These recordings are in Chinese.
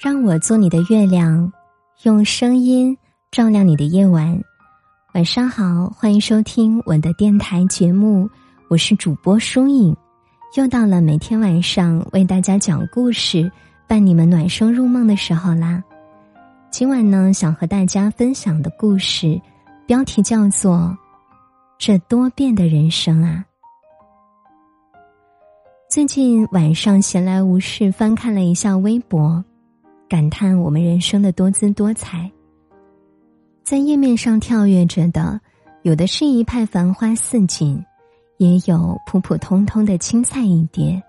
让我做你的月亮，用声音照亮你的夜晚。晚上好，欢迎收听我的电台节目，我是主播舒影。又到了每天晚上为大家讲故事、伴你们暖声入梦的时候啦。今晚呢，想和大家分享的故事标题叫做《这多变的人生啊》。最近晚上闲来无事，翻看了一下微博。感叹我们人生的多姿多彩，在页面上跳跃着的，有的是一派繁花似锦，也有普普通通的青菜一碟。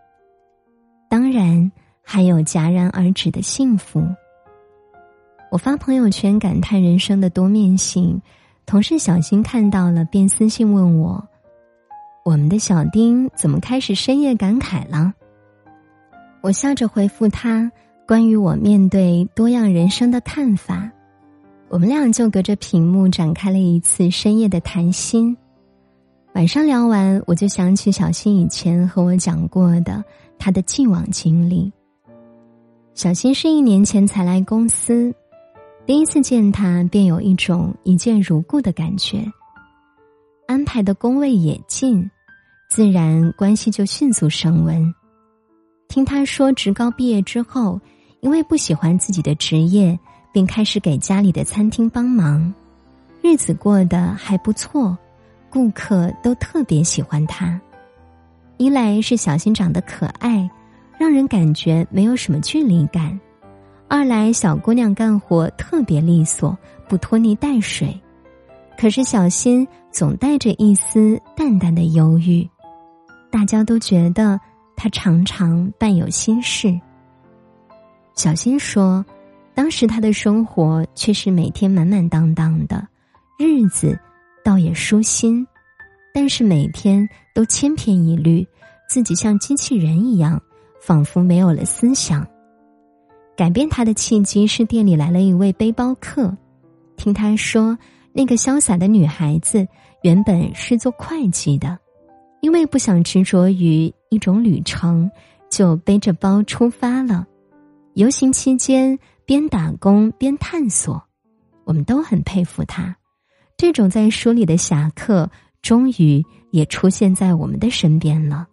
当然，还有戛然而止的幸福。我发朋友圈感叹人生的多面性，同事小新看到了，便私信问我：“我们的小丁怎么开始深夜感慨了？”我笑着回复他。关于我面对多样人生的看法，我们俩就隔着屏幕展开了一次深夜的谈心。晚上聊完，我就想起小新以前和我讲过的他的既往经历。小新是一年前才来公司，第一次见他便有一种一见如故的感觉。安排的工位也近，自然关系就迅速升温。听他说，职高毕业之后。因为不喜欢自己的职业，便开始给家里的餐厅帮忙，日子过得还不错，顾客都特别喜欢他。一来是小新长得可爱，让人感觉没有什么距离感；二来小姑娘干活特别利索，不拖泥带水。可是小新总带着一丝淡淡的忧郁，大家都觉得他常常伴有心事。小新说：“当时他的生活却是每天满满当当的，日子倒也舒心，但是每天都千篇一律，自己像机器人一样，仿佛没有了思想。改变他的契机是店里来了一位背包客，听他说，那个潇洒的女孩子原本是做会计的，因为不想执着于一种旅程，就背着包出发了。”游行期间，边打工边探索，我们都很佩服他。这种在书里的侠客，终于也出现在我们的身边了。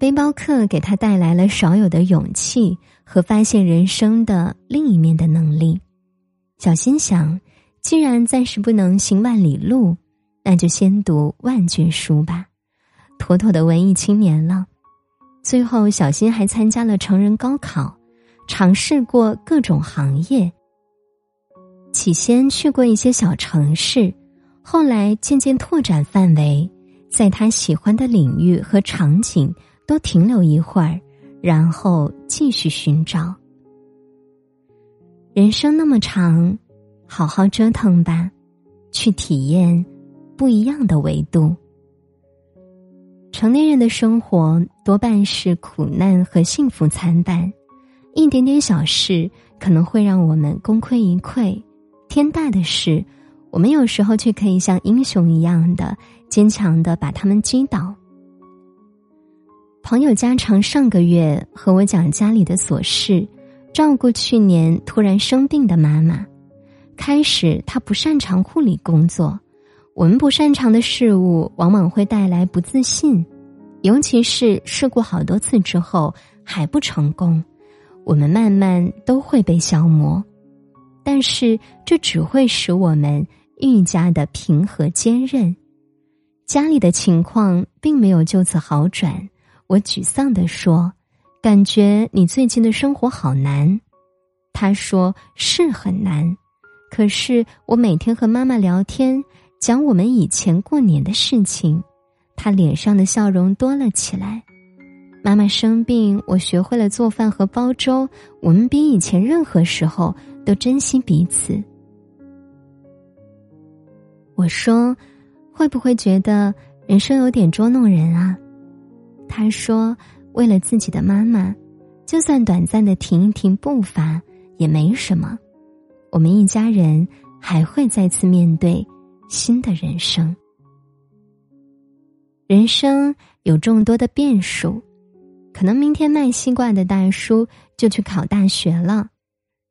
背包客给他带来了少有的勇气和发现人生的另一面的能力。小心想，既然暂时不能行万里路，那就先读万卷书吧，妥妥的文艺青年了。最后，小新还参加了成人高考，尝试过各种行业。起先去过一些小城市，后来渐渐拓展范围，在他喜欢的领域和场景都停留一会儿，然后继续寻找。人生那么长，好好折腾吧，去体验不一样的维度。成年人的生活多半是苦难和幸福参半，一点点小事可能会让我们功亏一篑，天大的事，我们有时候却可以像英雄一样的坚强的把他们击倒。朋友家常上个月和我讲家里的琐事，照顾去年突然生病的妈妈。开始他不擅长护理工作。我们不擅长的事物，往往会带来不自信，尤其是试过好多次之后还不成功，我们慢慢都会被消磨。但是这只会使我们愈加的平和坚韧。家里的情况并没有就此好转，我沮丧地说：“感觉你最近的生活好难。”他说：“是很难，可是我每天和妈妈聊天。”讲我们以前过年的事情，他脸上的笑容多了起来。妈妈生病，我学会了做饭和煲粥。我们比以前任何时候都珍惜彼此。我说：“会不会觉得人生有点捉弄人啊？”他说：“为了自己的妈妈，就算短暂的停一停步伐也没什么。我们一家人还会再次面对。”新的人生，人生有众多的变数，可能明天卖西瓜的大叔就去考大学了，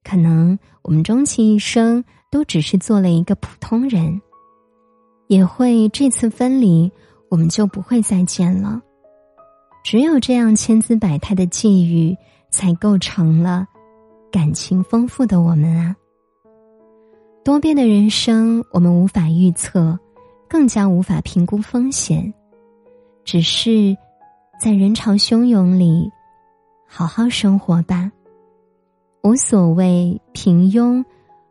可能我们终其一生都只是做了一个普通人，也会这次分离，我们就不会再见了。只有这样千姿百态的际遇，才构成了感情丰富的我们啊。多变的人生，我们无法预测，更加无法评估风险。只是，在人潮汹涌里，好好生活吧。无所谓平庸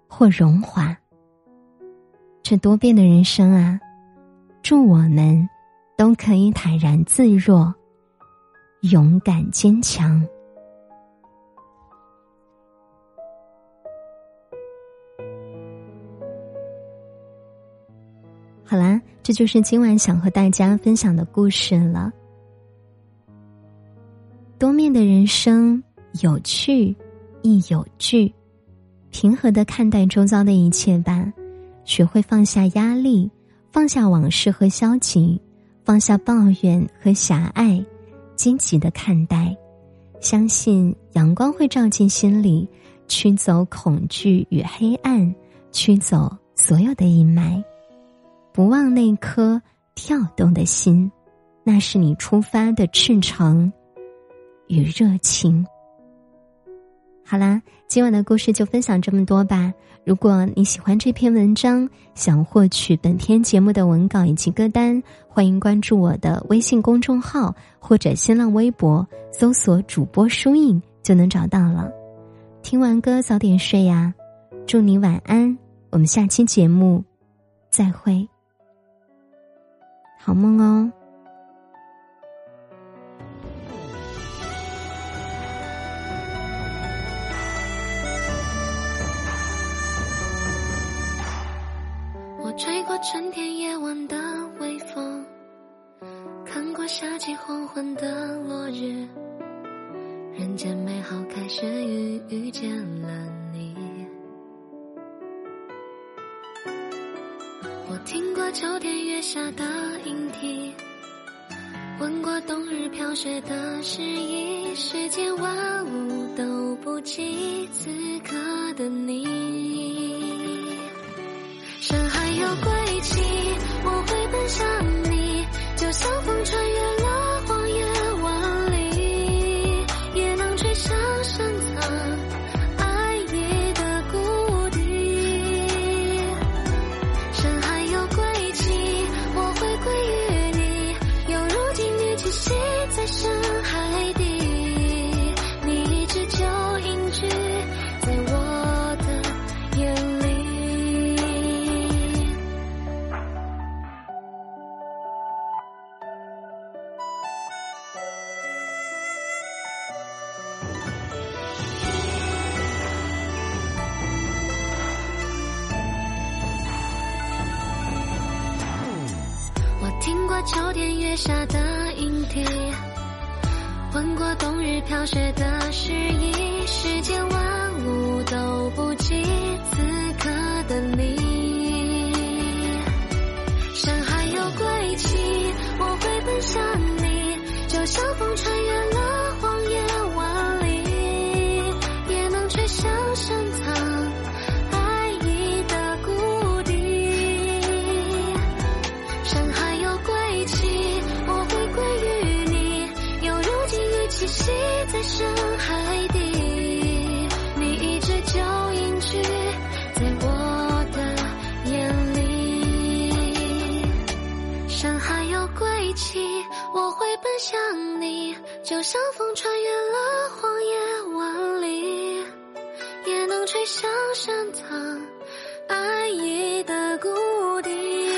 或荣华。这多变的人生啊，祝我们都可以坦然自若，勇敢坚强。好啦，这就是今晚想和大家分享的故事了。多面的人生，有趣亦有惧，平和的看待周遭的一切吧，学会放下压力，放下往事和消极，放下抱怨和狭隘，积极的看待，相信阳光会照进心里，驱走恐惧与黑暗，驱走所有的阴霾。不忘那颗跳动的心，那是你出发的赤诚与热情。好啦，今晚的故事就分享这么多吧。如果你喜欢这篇文章，想获取本篇节目的文稿以及歌单，欢迎关注我的微信公众号或者新浪微博，搜索主播书印就能找到了。听完歌早点睡呀，祝你晚安。我们下期节目再会。好梦哦！我吹过春天夜晚的微风，看过夏季黄昏的落日，人间美好开始于遇见了你。过秋天月下的莺啼，闻过冬日飘雪的诗意，世间万物都不及此刻的你。山海有归期，我会奔向你，就像风穿越。下的影帝，吻过冬日飘雪的诗归期，我会奔向你，就像风穿越了荒野万里，也能吹向深藏爱意的谷底。